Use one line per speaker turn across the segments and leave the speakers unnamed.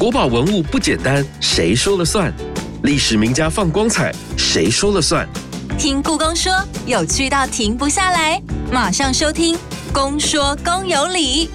国宝文物不简单，谁说了算？历史名家放光彩，谁说了算？
听故宫说，有趣到停不下来，马上收听《宫说宫有理》。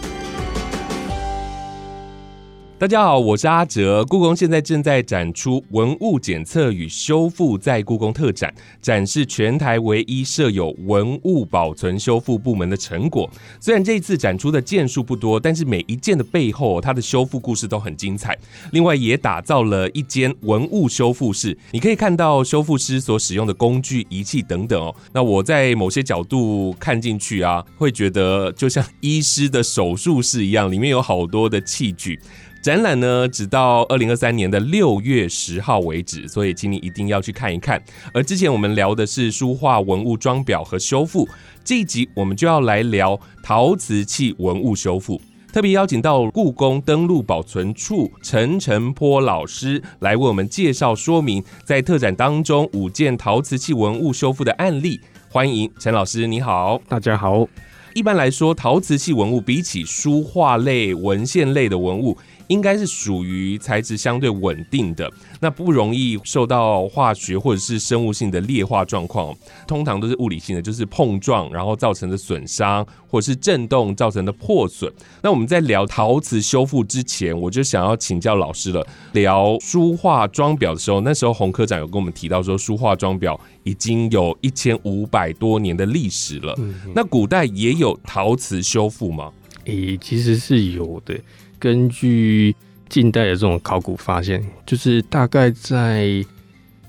大家好，我是阿哲。故宫现在正在展出文物检测与修复在故宫特展，展示全台唯一设有文物保存修复部门的成果。虽然这一次展出的件数不多，但是每一件的背后，它的修复故事都很精彩。另外，也打造了一间文物修复室，你可以看到修复师所使用的工具、仪器等等哦。那我在某些角度看进去啊，会觉得就像医师的手术室一样，里面有好多的器具。展览呢，直到二零二三年的六月十号为止，所以请你一定要去看一看。而之前我们聊的是书画文物装裱和修复，这一集我们就要来聊陶瓷器文物修复。特别邀请到故宫登录保存处陈晨波老师来为我们介绍说明，在特展当中五件陶瓷器文物修复的案例。欢迎陈老师，你好，
大家好。
一般来说，陶瓷器文物比起书画类、文献类的文物。应该是属于材质相对稳定的，那不容易受到化学或者是生物性的劣化状况，通常都是物理性的，就是碰撞然后造成的损伤，或者是震动造成的破损。那我们在聊陶瓷修复之前，我就想要请教老师了。聊书画装裱的时候，那时候洪科长有跟我们提到说，书画装裱已经有一千五百多年的历史了。那古代也有陶瓷修复吗？
诶，其实是有的。根据近代的这种考古发现，就是大概在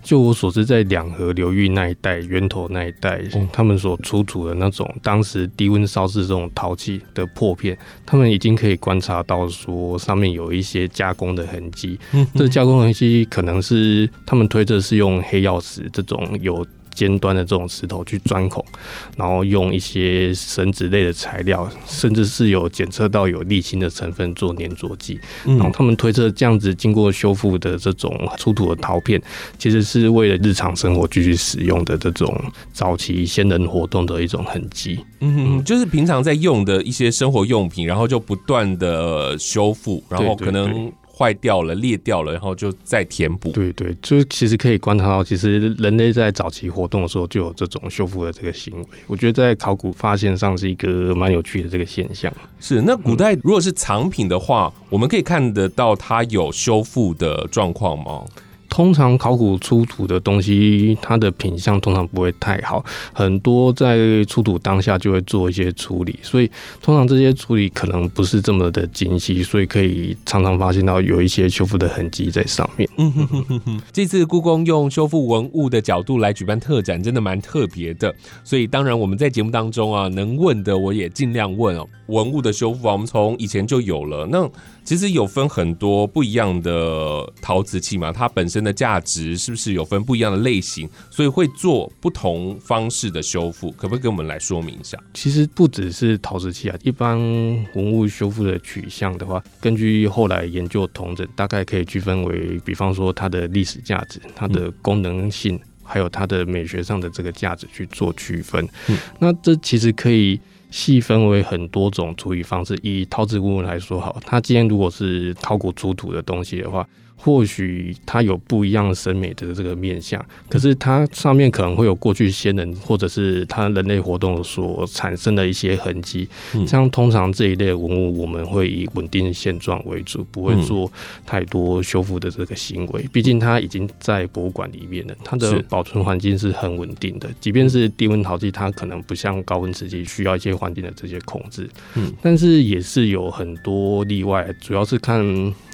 就我所知，在两河流域那一带、源头那一带，他们所出土的那种当时低温烧制这种陶器的破片，他们已经可以观察到说上面有一些加工的痕迹。这加工痕迹可能是他们推测是用黑曜石这种有。尖端的这种石头去钻孔，然后用一些绳子类的材料，甚至是有检测到有沥青的成分做粘着剂。然后他们推测，这样子经过修复的这种出土的陶片，其实是为了日常生活继续使用的这种早期先人活动的一种痕迹。
嗯，就是平常在用的一些生活用品，然后就不断的修复，然后可能。坏掉了、裂掉了，然后就再填补。
对对，就是其实可以观察到，其实人类在早期活动的时候就有这种修复的这个行为。我觉得在考古发现上是一个蛮有趣的这个现象。
是，那古代如果是藏品的话，我们可以看得到它有修复的状况吗？
通常考古出土的东西，它的品相通常不会太好，很多在出土当下就会做一些处理，所以通常这些处理可能不是这么的精细，所以可以常常发现到有一些修复的痕迹在上面。嗯哼哼
哼哼。这次故宫用修复文物的角度来举办特展，真的蛮特别的，所以当然我们在节目当中啊，能问的我也尽量问哦。文物的修复啊，我们从以前就有了，那其实有分很多不一样的陶瓷器嘛，它本身。的价值是不是有分不一样的类型，所以会做不同方式的修复，可不可以给我们来说明一下？
其实不只是陶瓷器啊，一般文物修复的取向的话，根据后来研究同整，大概可以区分为，比方说它的历史价值、它的功能性，还有它的美学上的这个价值去做区分。那这其实可以细分为很多种处理方式。以陶瓷文物来说，好，它今天如果是考古出土的东西的话。或许它有不一样审美的这个面相，可是它上面可能会有过去先人或者是它人类活动所产生的一些痕迹。像通常这一类文物，我们会以稳定现状为主，不会做太多修复的这个行为。毕竟它已经在博物馆里面了，它的保存环境是很稳定的。即便是低温陶器，它可能不像高温瓷器需要一些环境的这些控制。嗯，但是也是有很多例外，主要是看。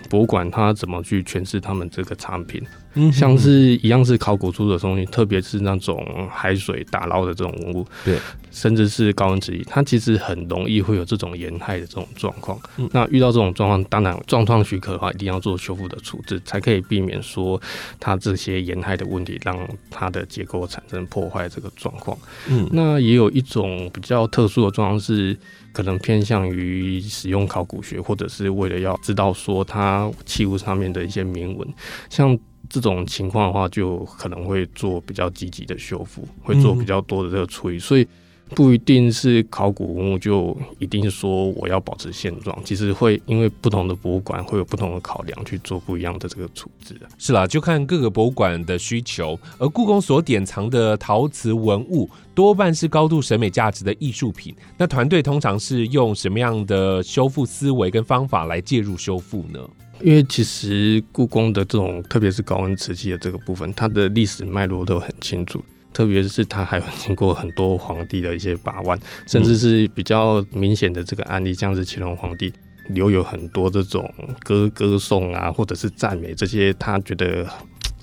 博物馆它怎么去诠释他们这个产品？嗯，像是一样是考古出的东西，特别是那种海水打捞的这种文物，
对，
甚至是高温质疑，它其实很容易会有这种沿害的这种状况。那遇到这种状况，当然状况许可的话，一定要做修复的处置，才可以避免说它这些沿害的问题让它的结构产生破坏这个状况。嗯，那也有一种比较特殊的状况是。可能偏向于使用考古学，或者是为了要知道说它器物上面的一些铭文，像这种情况的话，就可能会做比较积极的修复，会做比较多的这个处理。所以不一定是考古文物就一定说我要保持现状，其实会因为不同的博物馆会有不同的考量去做不一样的这个处置。
是啦，就看各个博物馆的需求。而故宫所典藏的陶瓷文物多半是高度审美价值的艺术品。那团队通常是用什么样的修复思维跟方法来介入修复呢？
因为其实故宫的这种，特别是高温瓷器的这个部分，它的历史脉络都很清楚。特别是它还有经过很多皇帝的一些把玩，甚至是比较明显的这个案例，像是乾隆皇帝留有很多这种歌歌颂啊，或者是赞美这些他觉得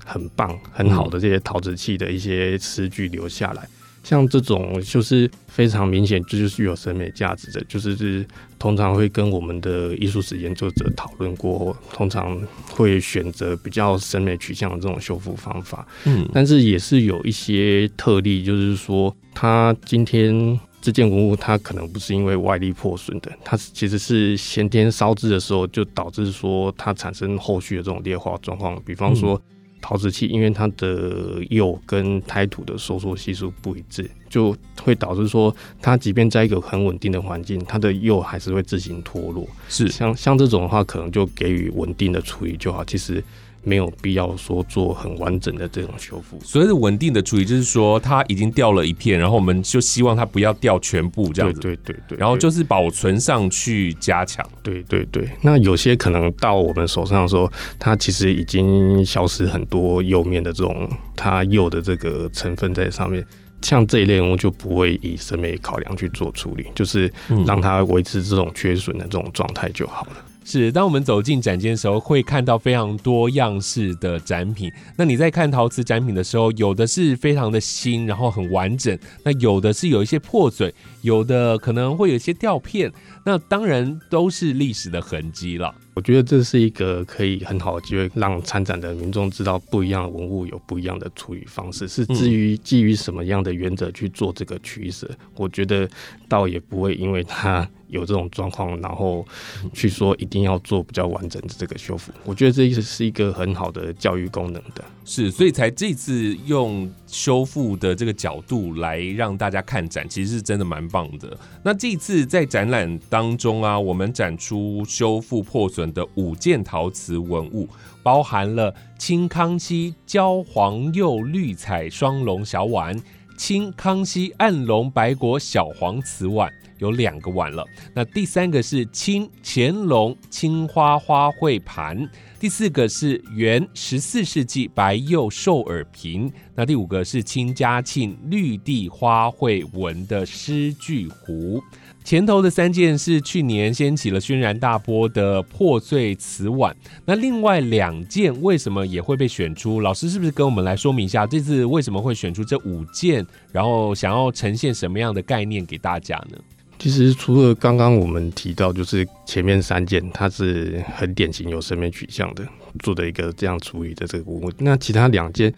很棒、很好的这些陶瓷器的一些诗句留下来。像这种就是非常明显，这就是有审美价值的，就是是通常会跟我们的艺术史研究者讨论过，通常会选择比较审美取向的这种修复方法。嗯，但是也是有一些特例，就是说，它今天这件文物它可能不是因为外力破损的，它其实是先天烧制的时候就导致说它产生后续的这种裂化状况，比方说。陶瓷器因为它的釉跟胎土的收缩系数不一致，就会导致说它即便在一个很稳定的环境，它的釉还是会自行脱落。
是
像像这种的话，可能就给予稳定的处理就好。其实。没有必要说做很完整的这种修复。
所谓的稳定的处理，就是说它已经掉了一片，然后我们就希望它不要掉全部这样子。
对对对。
然后就是保存上去加强。
对对对。那有些可能到我们手上的时候，它其实已经消失很多釉面的这种它釉的这个成分在上面。像这一类人物就不会以审美考量去做处理，就是让它维持这种缺损的这种状态就好了。
是，当我们走进展间的时候，会看到非常多样式的展品。那你在看陶瓷展品的时候，有的是非常的新，然后很完整；那有的是有一些破损，有的可能会有一些掉片。那当然都是历史的痕迹了。
我觉得这是一个可以很好的机会，让参展的民众知道不一样的文物有不一样的处理方式，是至于基于什么样的原则去做这个取舍。我觉得倒也不会因为它。有这种状况，然后去说一定要做比较完整的这个修复，我觉得这意思是一个很好的教育功能的，
是，所以才这次用修复的这个角度来让大家看展，其实是真的蛮棒的。那这次在展览当中啊，我们展出修复破损的五件陶瓷文物，包含了清康熙焦黄釉绿彩双龙小碗、清康熙暗龙白果小黄瓷碗。有两个碗了，那第三个是清乾隆青花花卉盘，第四个是元十四世纪白釉兽耳瓶，那第五个是清嘉庆绿地花卉纹的诗句壶。前头的三件是去年掀起了轩然大波的破碎瓷碗，那另外两件为什么也会被选出？老师是不是跟我们来说明一下，这次为什么会选出这五件，然后想要呈现什么样的概念给大家呢？
其实除了刚刚我们提到，就是前面三件，它是很典型有审美取向的做的一个这样处理的这个文物。那其他两件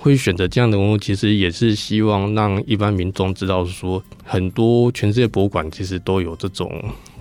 会选择这样的文物，其实也是希望让一般民众知道，说很多全世界博物馆其实都有这种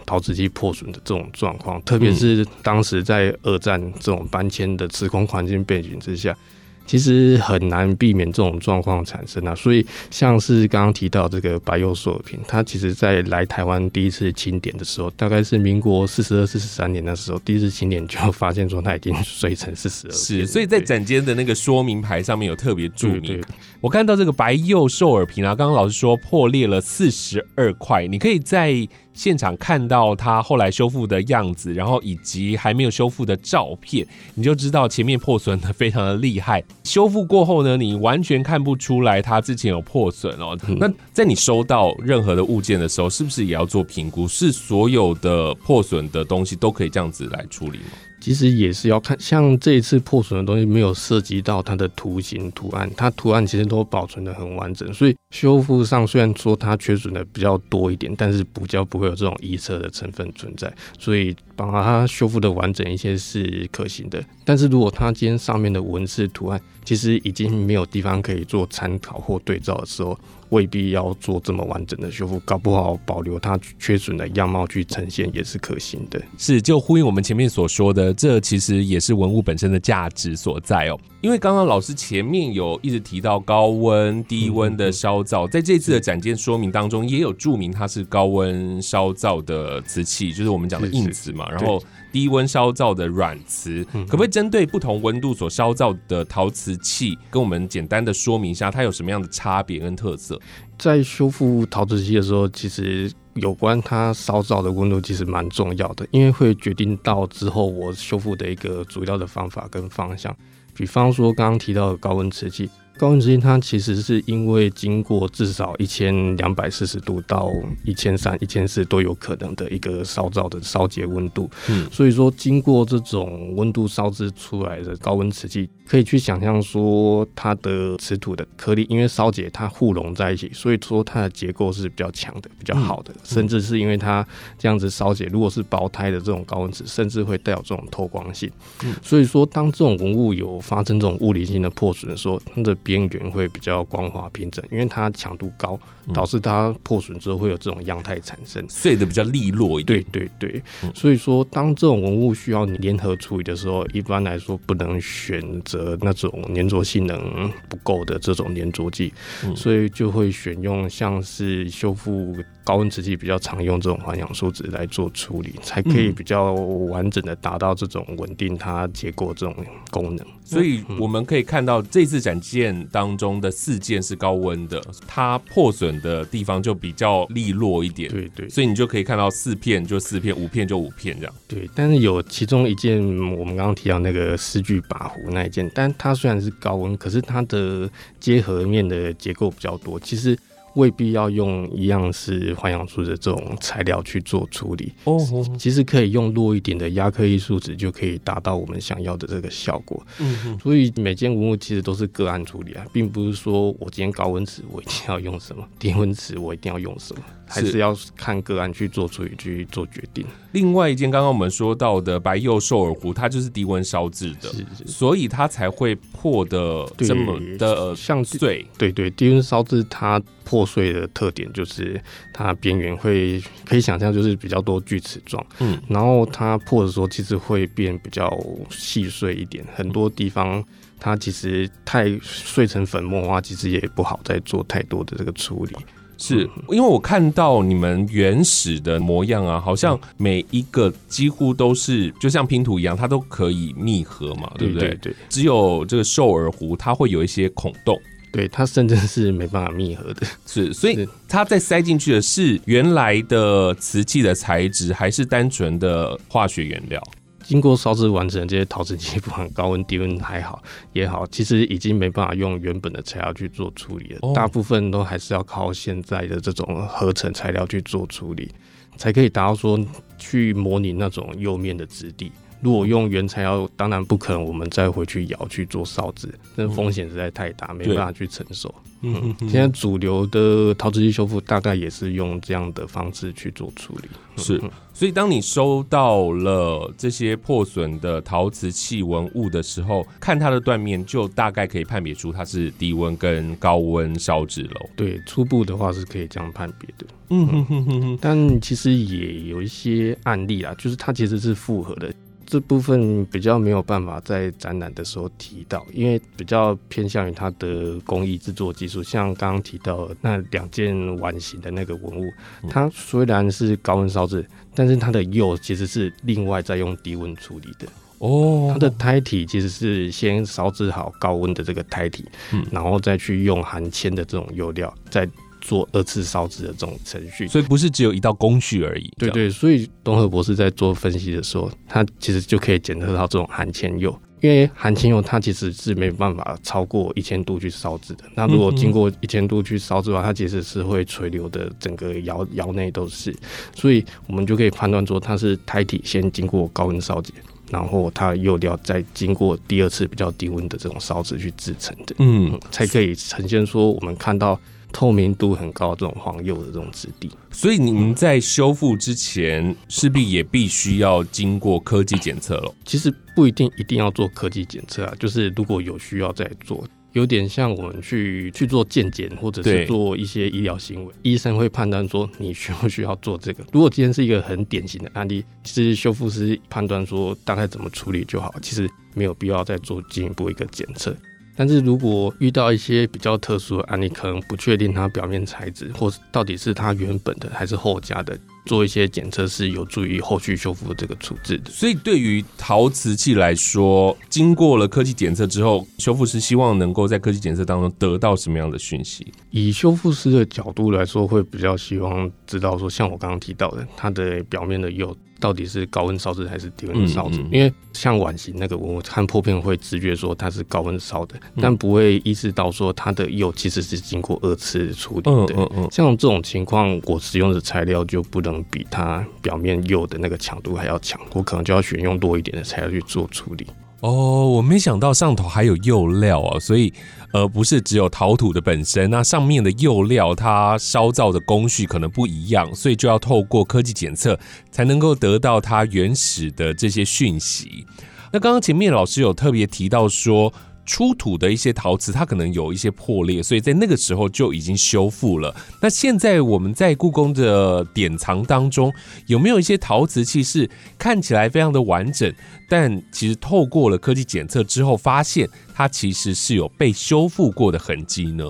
陶瓷器破损的这种状况，特别是当时在二战这种搬迁的时空环境背景之下。其实很难避免这种状况产生啊，所以像是刚刚提到这个白釉塑品，它其实在来台湾第一次清点的时候，大概是民国四十二、四十三年的时候，第一次清点就发现说它已经碎成四十二。
是，所以在展间的那个说明牌上面有特别注明。我看到这个白釉兽耳瓶啊，刚刚老师说破裂了四十二块，你可以在。现场看到它后来修复的样子，然后以及还没有修复的照片，你就知道前面破损的非常的厉害。修复过后呢，你完全看不出来它之前有破损哦。那在你收到任何的物件的时候，是不是也要做评估？是所有的破损的东西都可以这样子来处理吗？
其实也是要看，像这一次破损的东西没有涉及到它的图形图案，它图案其实都保存的很完整，所以修复上虽然说它缺损的比较多一点，但是补胶不会有这种臆测的成分存在，所以把它修复的完整一些是可行的。但是如果它今天上面的文字图案其实已经没有地方可以做参考或对照的时候，未必要做这么完整的修复，搞不好保留它缺损的样貌去呈现也是可行的。
是，就呼应我们前面所说的，这其实也是文物本身的价值所在哦。因为刚刚老师前面有一直提到高温、低温的烧造，在这次的展件说明当中也有注明它是高温烧造的瓷器，就是我们讲的硬瓷嘛。然后低温烧造的软瓷，可不可以针对不同温度所烧造的陶瓷器，跟我们简单的说明一下它有什么样的差别跟特色？
在修复陶瓷器的时候，其实有关它烧造的温度其实蛮重要的，因为会决定到之后我修复的一个主要的方法跟方向。比方说，刚刚提到的高温瓷器。高温瓷器它其实是因为经过至少一千两百四十度到一千三、一千四都有可能的一个烧造的烧结温度，嗯，所以说经过这种温度烧制出来的高温瓷器，可以去想象说它的瓷土的颗粒因为烧结它互融在一起，所以说它的结构是比较强的、比较好的，甚至是因为它这样子烧结，如果是薄胎的这种高温瓷，甚至会带有这种透光性，嗯，所以说当这种文物有发生这种物理性的破损的时候，它的边缘会比较光滑平整，因为它强度高，导致它破损之后会有这种样态产生，
碎的比较利落一
点。对对对，所以说当这种文物需要你联合处理的时候，一般来说不能选择那种粘着性能不够的这种粘着剂，所以就会选用像是修复。高温瓷器比较常用这种环氧树脂来做处理，才可以比较完整的达到这种稳定它结构这种功能。
所以我们可以看到这次展件当中的四件是高温的，它破损的地方就比较利落一点。
对对，
所以你就可以看到四片就四片，五片就五片这样。
对，但是有其中一件我们刚刚提到那个诗句把壶那一件，但它虽然是高温，可是它的结合面的结构比较多，其实。未必要用一样是环氧树脂这种材料去做处理哦，其实可以用弱一点的亚克力树脂就可以达到我们想要的这个效果。嗯，所以每件文物其实都是个案处理啊，并不是说我今天高温瓷我一定要用什么，低温瓷我一定要用什么。还是要看个案去做处理去做决定。
另外一件，刚刚我们说到的白釉兽耳壶，它就是低温烧制的，所以它才会破的这么的像碎。
对对，低温烧制它破碎的特点就是它边缘会可以想象就是比较多锯齿状，嗯，然后它破的时候其实会变比较细碎一点，很多地方它其实太碎成粉末的话，其实也不好再做太多的这个处理。
是因为我看到你们原始的模样啊，好像每一个几乎都是就像拼图一样，它都可以密合嘛，对不对？
对。
只有这个兽耳壶，它会有一些孔洞，
对，它甚至是没办法密合的。
是，所以它在塞进去的是原来的瓷器的材质，还是单纯的化学原料？
经过烧制完成这些陶瓷器，不管高温低温还好也好，其实已经没办法用原本的材料去做处理了。大部分都还是要靠现在的这种合成材料去做处理，才可以达到说去模拟那种釉面的质地。如果用原材料，当然不可能，我们再回去窑去做烧制，那风险实在太大，没办法去承受。嗯，现在主流的陶瓷器修复大概也是用这样的方式去做处理。
是，所以当你收到了这些破损的陶瓷器文物的时候，看它的断面，就大概可以判别出它是低温跟高温烧制喽。
对，初步的话是可以这样判别的。嗯哼哼哼哼，但其实也有一些案例啊，就是它其实是复合的。这部分比较没有办法在展览的时候提到，因为比较偏向于它的工艺制作技术。像刚刚提到那两件碗形的那个文物，它虽然是高温烧制，但是它的釉其实是另外再用低温处理的。哦，它的胎体其实是先烧制好高温的这个胎体，嗯，然后再去用含铅的这种釉料再。做二次烧制的这种程序，
所以不是只有一道工序而已。
对对，所以东和博士在做分析的时候，他其实就可以检测到这种含铅釉，因为含铅釉它其实是没办法超过一千度去烧制的。那如果经过一千度去烧制的话，它其实是会垂流的，整个窑窑内都是。所以我们就可以判断说，它是胎体先经过高温烧结，然后它釉料再经过第二次比较低温的这种烧制去制成的。嗯，才可以呈现说我们看到。透明度很高这种黄釉的这种质地。
所以你们在修复之前，势必也必须要经过科技检测了。
其实不一定一定要做科技检测啊，就是如果有需要再做。有点像我们去去做健检，或者是做一些医疗行为，医生会判断说你需不需要做这个。如果今天是一个很典型的案例，其实修复师判断说大概怎么处理就好，其实没有必要再做进一步一个检测。但是如果遇到一些比较特殊的案例，可能不确定它表面材质，或到底是它原本的还是后加的。做一些检测是有助于后续修复这个处置的。
所以对于陶瓷器来说，经过了科技检测之后，修复师希望能够在科技检测当中得到什么样的讯息？
以修复师的角度来说，会比较希望知道说，像我刚刚提到的，它的表面的釉。到底是高温烧制还是低温烧制？因为像碗形那个，我看破片会直觉说它是高温烧的，但不会意识到说它的釉其实是经过二次处理的。像这种情况，我使用的材料就不能比它表面釉的那个强度还要强，我可能就要选用多一点的材料去做处理。
哦，我没想到上头还有釉料啊，所以。呃不是只有陶土的本身，那上面的釉料它烧造的工序可能不一样，所以就要透过科技检测才能够得到它原始的这些讯息。那刚刚前面老师有特别提到说。出土的一些陶瓷，它可能有一些破裂，所以在那个时候就已经修复了。那现在我们在故宫的典藏当中，有没有一些陶瓷器是看起来非常的完整，但其实透过了科技检测之后，发现它其实是有被修复过的痕迹呢？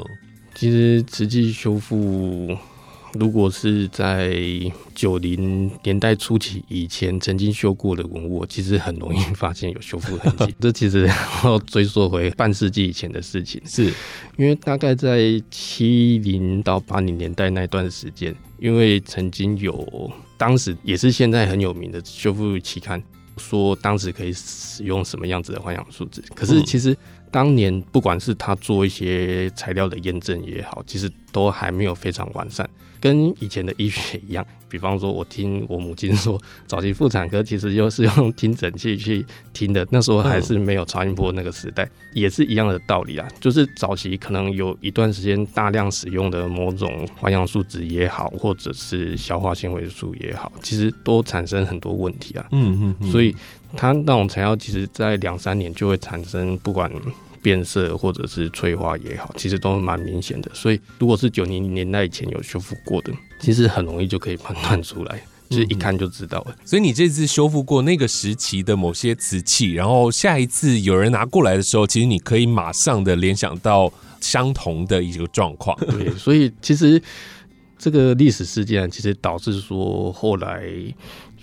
其实实际修复。如果是在九零年代初期以前曾经修过的文物，其实很容易发现有修复痕迹。这其实要追溯回半世纪以前的事情，
是
因为大概在七零到八零年代那段时间，因为曾经有当时也是现在很有名的修复期刊，说当时可以使用什么样子的环氧树脂，可是其实。当年不管是他做一些材料的验证也好，其实都还没有非常完善，跟以前的医学一样。比方说，我听我母亲说，早期妇产科其实就是用听诊器去听的，那时候还是没有超音波那个时代，也是一样的道理啊。就是早期可能有一段时间大量使用的某种环氧树脂也好，或者是消化纤维素也好，其实都产生很多问题啊。嗯嗯，所以它那种材料其实在两三年就会产生不管。变色或者是催化也好，其实都蛮明显的。所以如果是九零年代以前有修复过的，其实很容易就可以判断出来，就是一看就知道了。
所以你这次修复过那个时期的某些瓷器，然后下一次有人拿过来的时候，其实你可以马上的联想到相同的一个状况。
对，所以其实这个历史事件其实导致说后来。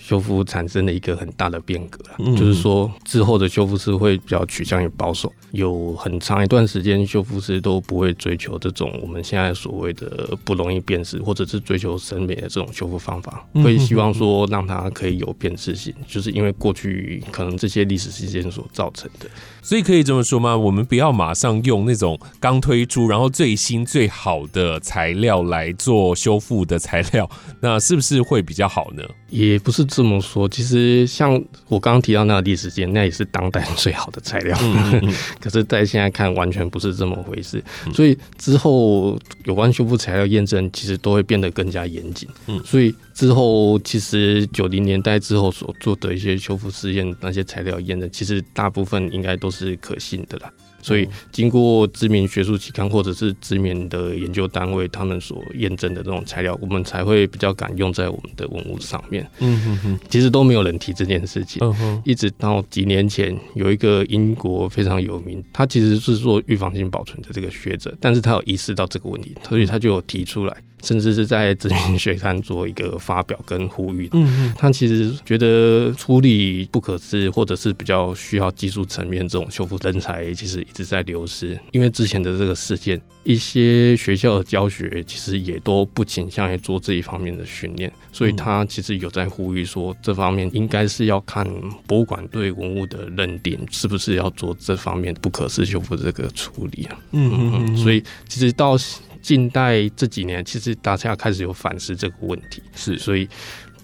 修复产生了一个很大的变革就是说之后的修复师会比较趋向于保守，有很长一段时间修复师都不会追求这种我们现在所谓的不容易辨识或者是追求审美的这种修复方法，会希望说让它可以有辨识性，就是因为过去可能这些历史事件所造成的。
所以可以这么说吗？我们不要马上用那种刚推出然后最新最好的材料来做修复的材料，那是不是会比较好呢？
也不是这么说。其实像我刚刚提到那个历史件，那也是当代最好的材料。可是，在现在看，完全不是这么回事。所以之后有关修复材料验证，其实都会变得更加严谨。嗯，所以之后其实九零年代之后所做的一些修复试验，那些材料验证，其实大部分应该都。是可信的啦，所以经过知名学术期刊或者是知名的研究单位，他们所验证的这种材料，我们才会比较敢用在我们的文物上面。嗯哼哼，其实都没有人提这件事情。嗯哼，一直到几年前，有一个英国非常有名，他其实是做预防性保存的这个学者，但是他有意识到这个问题，所以他就有提出来。甚至是在知名学刊做一个发表跟呼吁。嗯嗯，他其实觉得处理不可知或者是比较需要技术层面这种修复人才，其实一直在流失。因为之前的这个事件，一些学校的教学其实也都不倾向于做这一方面的训练，所以他其实有在呼吁说，这方面应该是要看博物馆对文物的认定，是不是要做这方面不可视修复这个处理啊？嗯嗯嗯，所以其实到。近代这几年，其实大家开始有反思这个问题，
是，
所以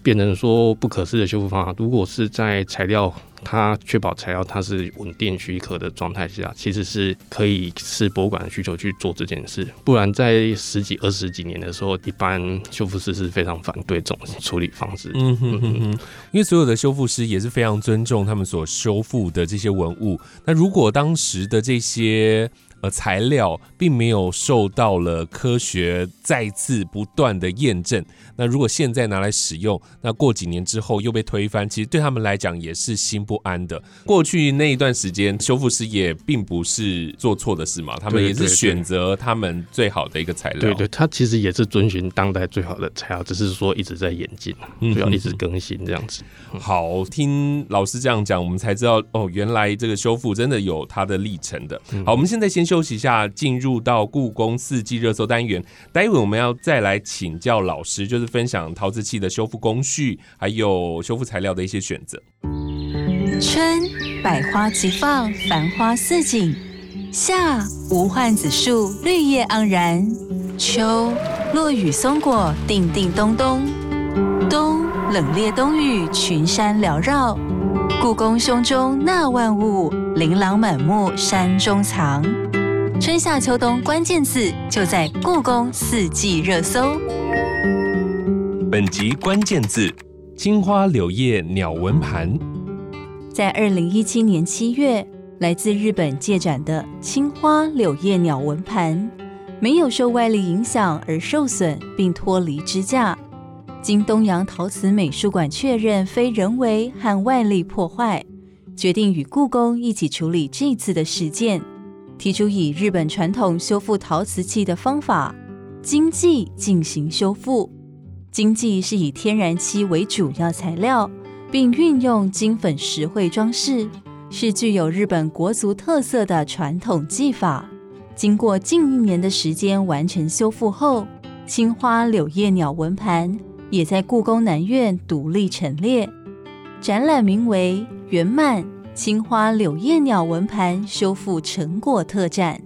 变成说不可视的修复方法。如果是在材料它确保材料它是稳定许可的状态下，其实是可以是博物馆的需求去做这件事。不然在十几二十几年的时候，一般修复师是非常反对这种处理方式。
嗯哼哼哼，因为所有的修复师也是非常尊重他们所修复的这些文物。那如果当时的这些呃材料并没有受到了科学再次不断的验证，那如果现在拿来使用，那过几年之后又被推翻，其实对他们来讲也是心不安的。过去那一段时间，修复师也并不是做错的事嘛，他们也是选择他们最好的一个材料。
对对，他其实也是遵循当代最好的材料，只是说一直在演进，就要一直更新这样子。
好，听老师这样讲，我们才知道哦，原来这个修复真的有它的历程的。好，我们现在先休息一下，进入到故宫四季热搜单元。待会我们要再来请教老师，就是分享陶瓷器的修复工序，还有修复材料的一些选择。
春，百花齐放，繁花似锦；夏，无患子树，绿叶盎然；秋，落雨松果，叮叮咚咚；冬，冷冽冬雨，群山缭绕。故宫胸中纳万物，琳琅满目山中藏。春夏秋冬关键字就在故宫四季热搜。
本集关键字：青花柳叶鸟纹盘。
在二零一七年七月，来自日本借展的青花柳叶鸟纹盘，没有受外力影响而受损并脱离支架。经东洋陶瓷美术馆确认非人为和外力破坏，决定与故宫一起处理这次的事件，提出以日本传统修复陶瓷器的方法金继进行修复。金继是以天然漆为主要材料，并运用金粉石绘装饰，是具有日本国族特色的传统技法。经过近一年的时间完成修复后，青花柳叶鸟纹盘也在故宫南院独立陈列。展览名为“圆满青花柳叶鸟纹盘修复成果特展”。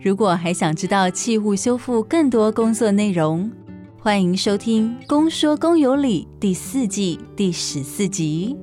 如果还想知道器物修复更多工作内容，欢迎收听《公说公有理》第四季第十四集。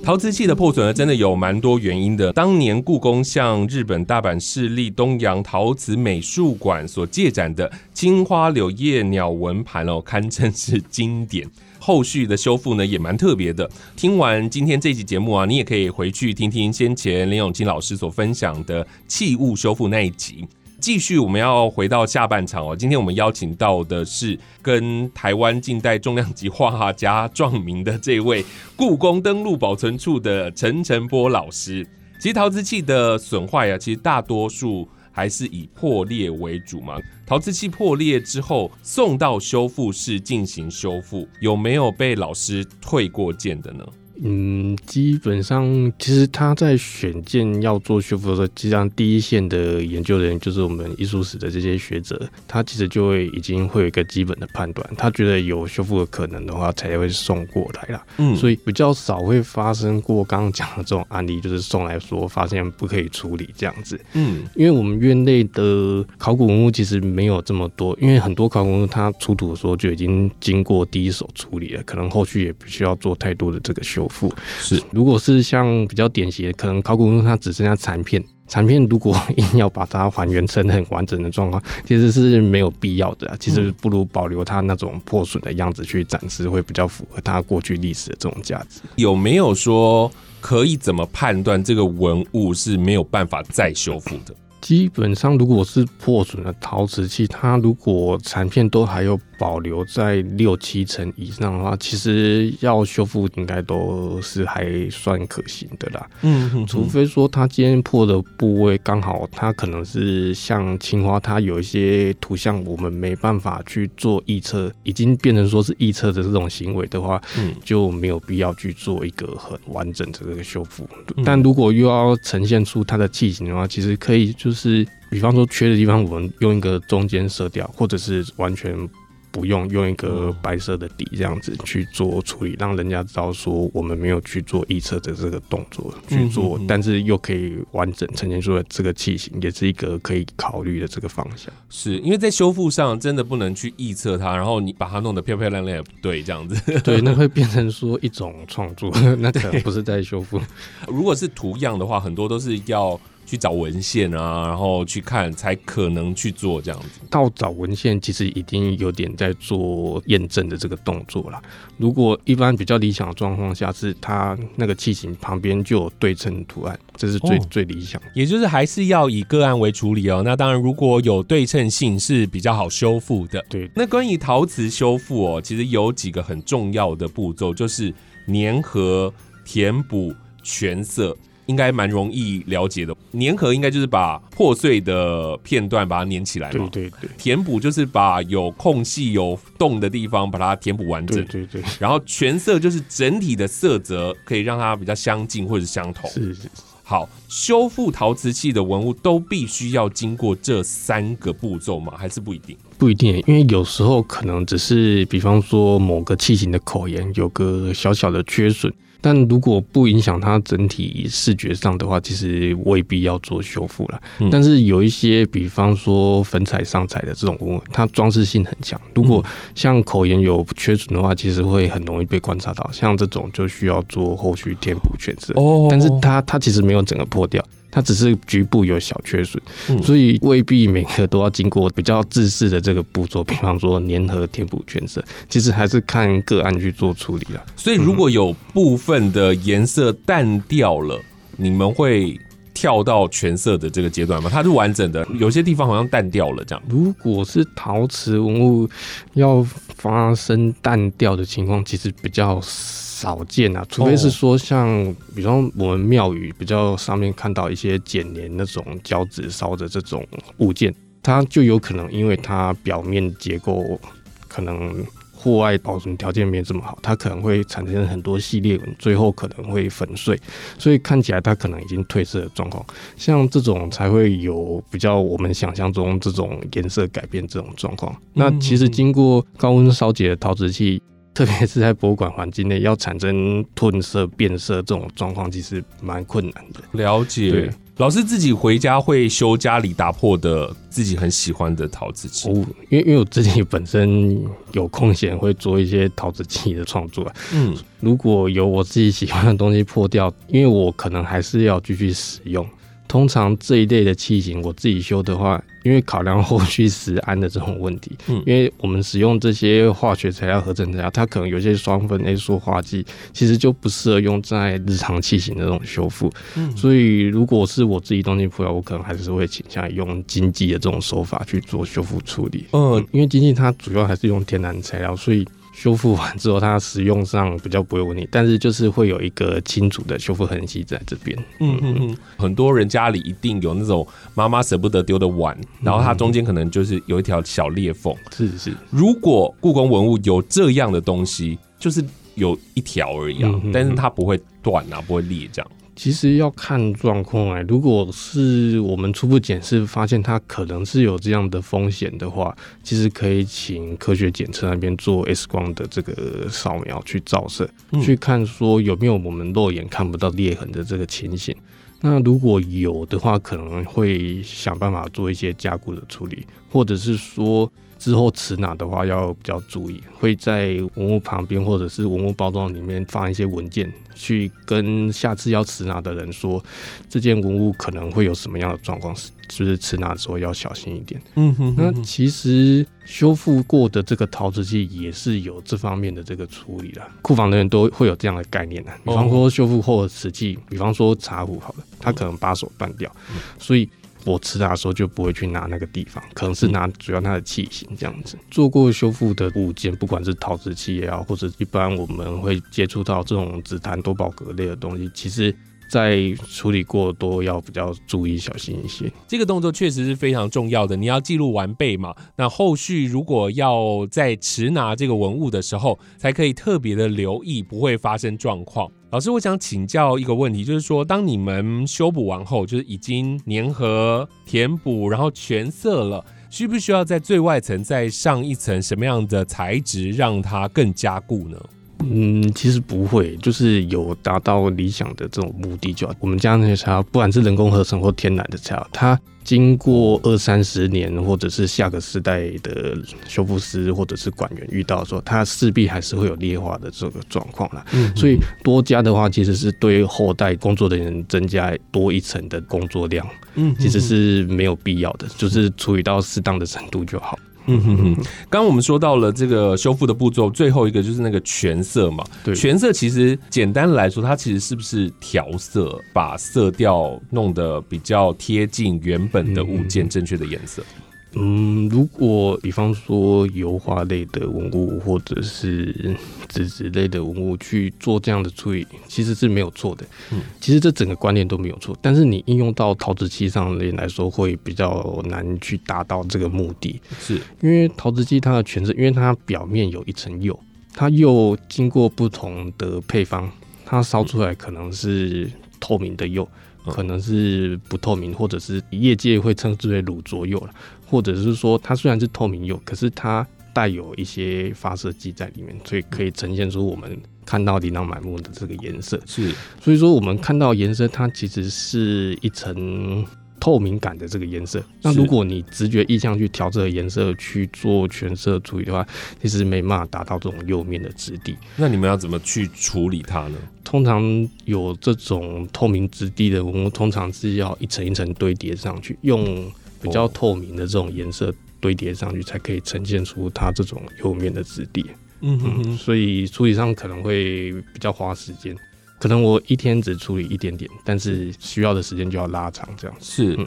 陶瓷器的破损呢，真的有蛮多原因的。当年故宫向日本大阪市立东洋陶瓷美术馆所借展的青花柳叶鸟纹盘哦，堪称是经典。后续的修复呢，也蛮特别的。听完今天这期节目啊，你也可以回去听听先前林永清老师所分享的器物修复那一集。继续，我们要回到下半场哦。今天我们邀请到的是跟台湾近代重量级画家撞名的这位故宫登录保存处的陈晨波老师。其实陶瓷器的损坏啊，其实大多数还是以破裂为主吗。陶瓷器破裂之后送到修复室进行修复，有没有被老师退过件的呢？
嗯，基本上其实他在选件要做修复的时候，实际上第一线的研究人员就是我们艺术史的这些学者，他其实就会已经会有一个基本的判断，他觉得有修复的可能的话，才会送过来啦。嗯，所以比较少会发生过刚刚讲的这种案例，就是送来说发现不可以处理这样子。嗯，因为我们院内的考古文物其实没有这么多，因为很多考古文物它出土的时候就已经经过第一手处理了，可能后续也不需要做太多的这个修。复
是，
如果是像比较典型的，可能考古中它只剩下残片，残片如果硬要把它还原成很完整的状况，其实是没有必要的。啊其实不如保留它那种破损的样子去展示，会比较符合它过去历史的这种价值。
有没有说可以怎么判断这个文物是没有办法再修复的？
基本上，如果是破损的陶瓷器，它如果残片都还有。保留在六七成以上的话，其实要修复应该都是还算可行的啦。嗯，除非说它今天破的部位刚好它可能是像青花，它有一些图像我们没办法去做预测，已经变成说是预测的这种行为的话，嗯，就没有必要去做一个很完整的这个修复。但如果又要呈现出它的器型的话，其实可以就是，比方说缺的地方，我们用一个中间色调，或者是完全。不用用一个白色的底这样子去做处理，让人家知道说我们没有去做预测的这个动作去做，但是又可以完整呈现出来这个器型，也是一个可以考虑的这个方向。
是因为在修复上真的不能去预测它，然后你把它弄得漂漂亮亮也不对，这样子。
对，那会变成说一种创作，那可能不是在修复。
如果是图样的话，很多都是要。去找文献啊，然后去看，才可能去做这样子。
到找文献，其实已经有点在做验证的这个动作了。如果一般比较理想的状况下，是它那个器型旁边就有对称图案，这是最最理想。
也就是还是要以个案为处理哦。那当然，如果有对称性是比较好修复的。
对。
那关于陶瓷修复哦，其实有几个很重要的步骤，就是粘合、填补、全色。应该蛮容易了解的，粘合应该就是把破碎的片段把它粘起来
嘛。对对对。
填补就是把有空隙、有洞的地方把它填补完整。
对对对。
然后全色就是整体的色泽可以让它比较相近或者相同。
是是。
好，修复陶瓷器的文物都必须要经过这三个步骤吗？还是不一定？
不一定，因为有时候可能只是，比方说某个器型的口沿有个小小的缺损。但如果不影响它整体视觉上的话，其实未必要做修复了。但是有一些，比方说粉彩上彩的这种物，它装饰性很强。如果像口沿有缺损的话，其实会很容易被观察到。像这种就需要做后续填补全色。哦，但是它它其实没有整个破掉。它只是局部有小缺损，所以未必每个都要经过比较自式的这个步骤，比方说粘合、填补、全色，其实还是看个案去做处理了。
所以如果有部分的颜色淡掉了，你们会跳到全色的这个阶段吗？它是完整的，有些地方好像淡掉了这样。
如果是陶瓷文物要发生淡掉的情况，其实比较。少见啊，除非是说像，比方我们庙宇比较上面看到一些剪黏那种胶纸烧的这种物件，它就有可能因为它表面结构可能户外保存条件没这么好，它可能会产生很多系列纹，最后可能会粉碎，所以看起来它可能已经褪色的状况。像这种才会有比较我们想象中这种颜色改变这种状况。那其实经过高温烧结的陶瓷器。特别是在博物馆环境内，要产生褪色、变色这种状况，其实蛮困难的。
了解，老师自己回家会修家里打破的自己很喜欢的陶瓷器。哦，
因为因为我自己本身有空闲会做一些陶瓷器的创作。嗯，如果有我自己喜欢的东西破掉，因为我可能还是要继续使用。通常这一类的器型，我自己修的话，因为考量后续食安的这种问题，嗯，因为我们使用这些化学材料、合成材料，它可能有些双酚 A 塑化剂，其实就不适合用在日常器型的这种修复。嗯，所以如果是我自己东西破掉，我可能还是会倾向于用经济的这种手法去做修复处理。嗯，因为经济它主要还是用天然材料，所以。修复完之后，它使用上比较不会问题，但是就是会有一个清楚的修复痕迹在这边。嗯
嗯嗯，很多人家里一定有那种妈妈舍不得丢的碗，然后它中间可能就是有一条小裂缝。
是是，
如果故宫文物有这样的东西，就是有一条而已啊，但是它不会断啊，不会裂这样。
其实要看状况哎，如果是我们初步检视发现它可能是有这样的风险的话，其实可以请科学检测那边做 X 光的这个扫描去照射，去看说有没有我们肉眼看不到裂痕的这个情形。那如果有的话，可能会想办法做一些加固的处理，或者是说。之后持拿的话要比较注意，会在文物旁边或者是文物包装里面放一些文件，去跟下次要持拿的人说，这件文物可能会有什么样的状况，是就是持拿的时候要小心一点。嗯哼，那其实修复过的这个陶瓷器也是有这方面的这个处理的，库房的人都会有这样的概念的。比方说修复后的瓷器，比方说茶壶，好了，它可能把手断掉，所以。我吃它的时候就不会去拿那个地方，可能是拿主要它的器型这样子。做过修复的物件，不管是陶瓷器也好，或者一般我们会接触到这种紫檀多宝格类的东西，其实。在处理过多要比较注意小心一些。
这个动作确实是非常重要的，你要记录完备嘛。那后续如果要在持拿这个文物的时候，才可以特别的留意，不会发生状况。老师，我想请教一个问题，就是说，当你们修补完后，就是已经粘合、填补，然后全色了，需不需要在最外层再上一层什么样的材质，让它更加固呢？
嗯，其实不会，就是有达到理想的这种目的就好。我们家那些茶，不管是人工合成或天然的茶，它经过二三十年，或者是下个时代的修复师或者是管员遇到的时候，它势必还是会有劣化的这个状况啦。嗯，所以多加的话，其实是对后代工作的人增加多一层的工作量。嗯，其实是没有必要的，就是处理到适当的程度就好。
嗯哼哼，刚刚我们说到了这个修复的步骤，最后一个就是那个全色嘛。
对，
全色其实简单来说，它其实是不是调色，把色调弄得比较贴近原本的物件正确的颜色。
嗯，如果比方说油画类的文物或者是纸质类的文物去做这样的处理，其实是没有错的。嗯，其实这整个观念都没有错，但是你应用到陶瓷器上面来说，会比较难去达到这个目的。
是
因为陶瓷器它的全色，因为它表面有一层釉，它釉经过不同的配方，它烧出来可能是透明的釉。可能是不透明，或者是业界会称之为乳浊釉了，或者是说它虽然是透明釉，可是它带有一些发射剂在里面，所以可以呈现出我们看到琳琅满目的这个颜色。
是，
所以说我们看到颜色，它其实是一层。透明感的这个颜色，那如果你直觉意向去调这个颜色去做全色处理的话，其实没办法达到这种釉面的质地。
那你们要怎么去处理它呢？
通常有这种透明质地的我们，通常是要一层一层堆叠上去，用比较透明的这种颜色堆叠上去，才可以呈现出它这种釉面的质地。嗯嗯，所以处理上可能会比较花时间。可能我一天只处理一点点，但是需要的时间就要拉长，这样
是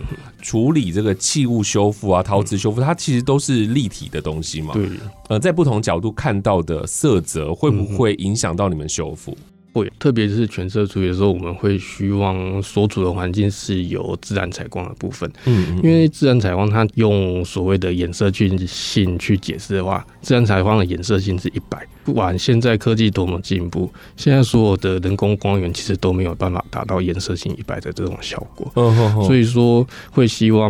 处理这个器物修复啊，陶瓷修复，它其实都是立体的东西嘛。
对，
呃，在不同角度看到的色泽，会不会影响到你们修复？
会，特别是全色处理的时候，我们会希望所处的环境是有自然采光的部分。嗯，因为自然采光它用所谓的颜色去性去解释的话，自然采光的颜色性是一百。不管现在科技多么进步，现在所有的人工光源其实都没有办法达到颜色性一百的这种效果。嗯所以说会希望，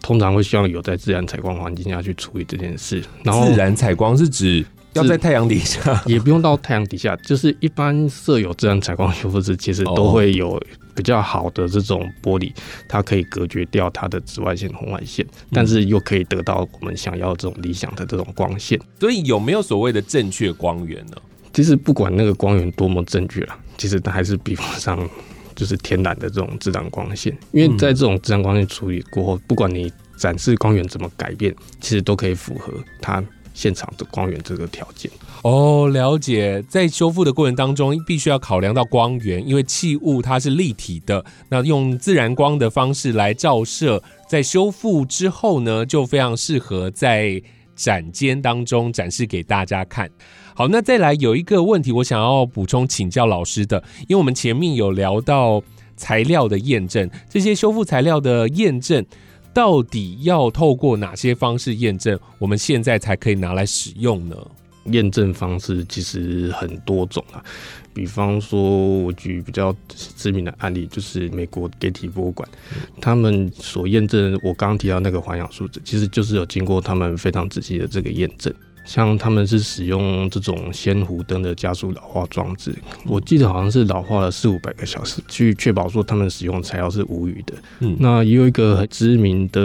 通常会希望有在自然采光环境下去处理这件事。然后
自然采光是指？要在太阳底下，
也不用到太阳底下，就是一般设有自然采光修复室，其实都会有比较好的这种玻璃，它可以隔绝掉它的紫外线、红外线，但是又可以得到我们想要这种理想的这种光线。
所以有没有所谓的正确光源呢？
其实不管那个光源多么正确了，其实它还是比不上就是天然的这种自然光线，因为在这种自然光线处理过后，不管你展示光源怎么改变，其实都可以符合它。现场的光源这个条件
哦，了解。在修复的过程当中，必须要考量到光源，因为器物它是立体的，那用自然光的方式来照射，在修复之后呢，就非常适合在展间当中展示给大家看。好，那再来有一个问题，我想要补充请教老师的，因为我们前面有聊到材料的验证，这些修复材料的验证。到底要透过哪些方式验证？我们现在才可以拿来使用呢？
验证方式其实很多种啊，比方说，我举比较知名的案例，就是美国 Getty 博物馆，他们所验证我刚刚提到那个环氧树脂，其实就是有经过他们非常仔细的这个验证。像他们是使用这种鲜弧灯的加速老化装置，我记得好像是老化了四五百个小时，去确保说他们使用材料是无虞的。嗯，那也有一个很知名的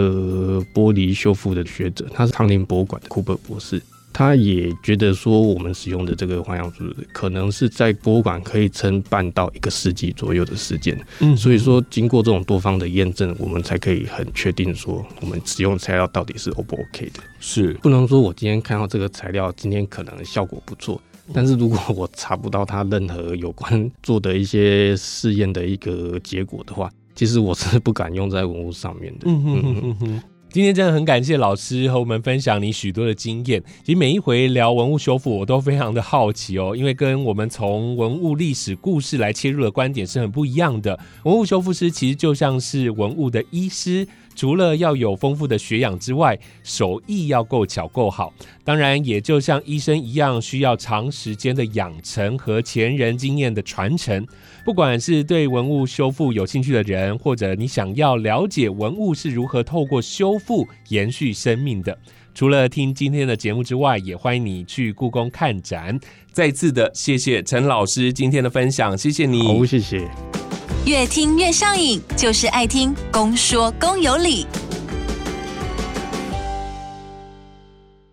玻璃修复的学者，他是康宁博物馆的库伯博士。他也觉得说，我们使用的这个环氧树脂可能是在博物馆可以撑半到一个世纪左右的时间。嗯，所以说经过这种多方的验证，我们才可以很确定说，我们使用材料到底是 O 不 OK 的。
是，
不能说我今天看到这个材料，今天可能效果不错，但是如果我查不到它任何有关做的一些试验的一个结果的话，其实我是不敢用在文物上面的。嗯哼哼哼。
今天真的很感谢老师和我们分享你许多的经验。其实每一回聊文物修复，我都非常的好奇哦，因为跟我们从文物历史故事来切入的观点是很不一样的。文物修复师其实就像是文物的医师。除了要有丰富的学养之外，手艺要够巧够好。当然，也就像医生一样，需要长时间的养成和前人经验的传承。不管是对文物修复有兴趣的人，或者你想要了解文物是如何透过修复延续生命的。除了听今天的节目之外，也欢迎你去故宫看展。再次的谢谢陈老师今天的分享，谢谢你，
好，谢谢。
越听越上瘾就是爱听公说公有理。